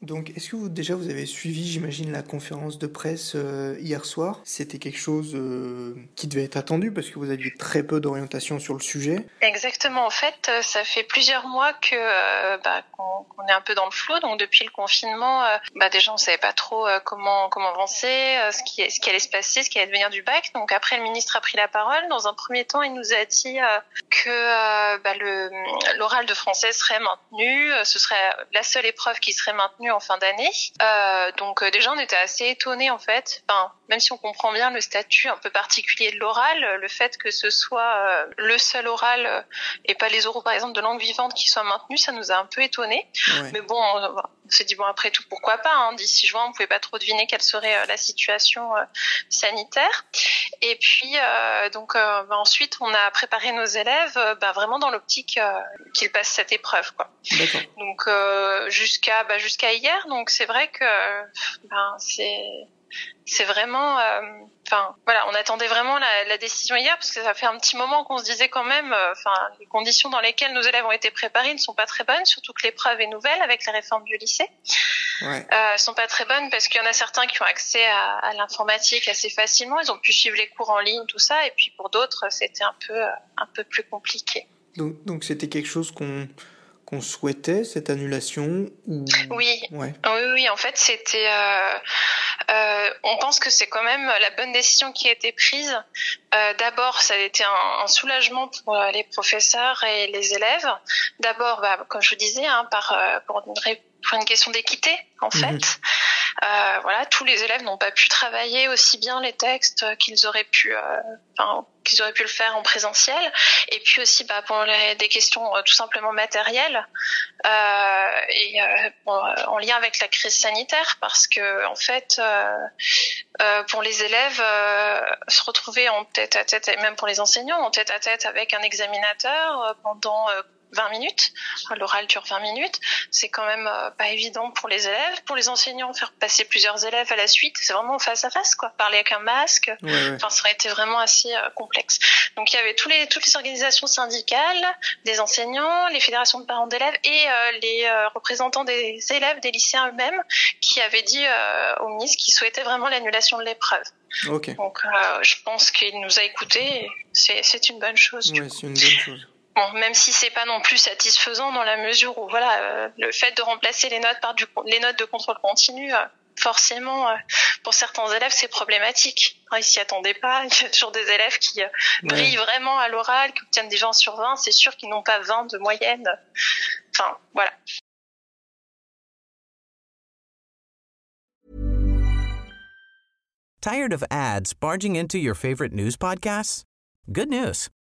Donc, est-ce que vous déjà vous avez suivi, j'imagine, la conférence de presse euh, hier soir? C'était quelque chose euh, qui devait être attendu parce que vous aviez très peu d'orientation sur le sujet? Exactement. En fait, euh, ça fait plusieurs mois que bah, qu'on est un peu dans le flou. Donc, depuis le confinement, bah, déjà on savait pas trop comment comment avancer, ce qui ce qui allait se passer, ce qui allait devenir du bac. Donc après, le ministre a pris la parole. Dans un premier temps, il nous a dit que bah, le l'oral de français serait maintenu. Ce serait la seule épreuve qui serait maintenue en fin d'année. Euh, donc euh, déjà on était assez étonnés en fait. Enfin, même si on comprend bien le statut un peu particulier de l'oral, le fait que ce soit euh, le seul oral euh, et pas les oraux par exemple de langue vivante qui soient maintenus, ça nous a un peu étonnés. Ouais. Mais bon, on, s'est dit bon après tout pourquoi pas. Hein, D'ici juin, on pouvait pas trop deviner quelle serait euh, la situation euh, sanitaire. Et puis euh, donc euh, bah, ensuite on a préparé nos élèves bah, vraiment dans l'optique qu'ils passent cette épreuve quoi. Donc euh, jusqu'à bah, jusqu'à hier, donc c'est vrai que ben c'est c'est vraiment euh, enfin voilà, on attendait vraiment la, la décision hier parce que ça fait un petit moment qu'on se disait quand même euh, enfin les conditions dans lesquelles nos élèves ont été préparés ne sont pas très bonnes, surtout que l'épreuve est nouvelle avec la réforme du lycée. Ouais. Euh, sont pas très bonnes parce qu'il y en a certains qui ont accès à, à l'informatique assez facilement, ils ont pu suivre les cours en ligne tout ça et puis pour d'autres, c'était un peu euh, un peu plus compliqué. Donc, donc c'était quelque chose qu'on qu'on souhaitait cette annulation ou? Oui, Ouais. Oui, oui, en fait, c'était. Euh, euh, on pense que c'est quand même la bonne décision qui a été prise. Euh, D'abord, ça a été un, un soulagement pour euh, les professeurs et les élèves. D'abord, bah, comme je vous disais, hein, par euh, pour une, pour une question d'équité, en Mhm. fait. Euh, voilà, tous les élèves n'ont pas pu travailler aussi bien les textes qu'ils auraient pu, euh, enfin, qu'ils auraient pu le faire en présentiel. Et puis aussi, bah, pour les, des questions euh, tout simplement matérielles euh, et euh, euh, en lien avec la crise sanitaire, parce que en fait, euh, euh, pour les élèves, se retrouver en tête à tête, et même pour les enseignants, en tête à tête avec un examinateur pendant 20 minutes, l'oral dure 20 minutes, c'est quand même euh, pas évident pour les élèves, pour les enseignants, faire passer plusieurs élèves à la suite, c'est vraiment face à face, quoi, parler avec un masque, Ouais, ouais. Enfin, ça aurait été vraiment assez euh, complexe. Donc, il y avait tous les, toutes les organisations syndicales, des enseignants, les fédérations de parents d'élèves et euh, les euh, représentants des élèves, des lycéens eux-mêmes, qui avaient dit euh, au ministre qu'ils souhaitaient vraiment l'annulation de l'épreuve. Donc, je pense qu'il nous a écoutés. C'est une bonne chose. coup. c'est une bonne chose. Bon, même si c'est pas non plus satisfaisant dans la mesure où voilà euh, le fait de remplacer les notes par du les notes de contrôle continu euh, forcément euh, pour certains élèves c'est problématique Ah, ils s'y attendaient pas il y a toujours des élèves qui euh, Ouais. brillent vraiment à l'oral qui obtiennent des 20 sur 20 c'est sûr qu'ils n'ont pas 20 de moyenne enfin voilà Tired of ads barging into your favorite news podcasts? Good news.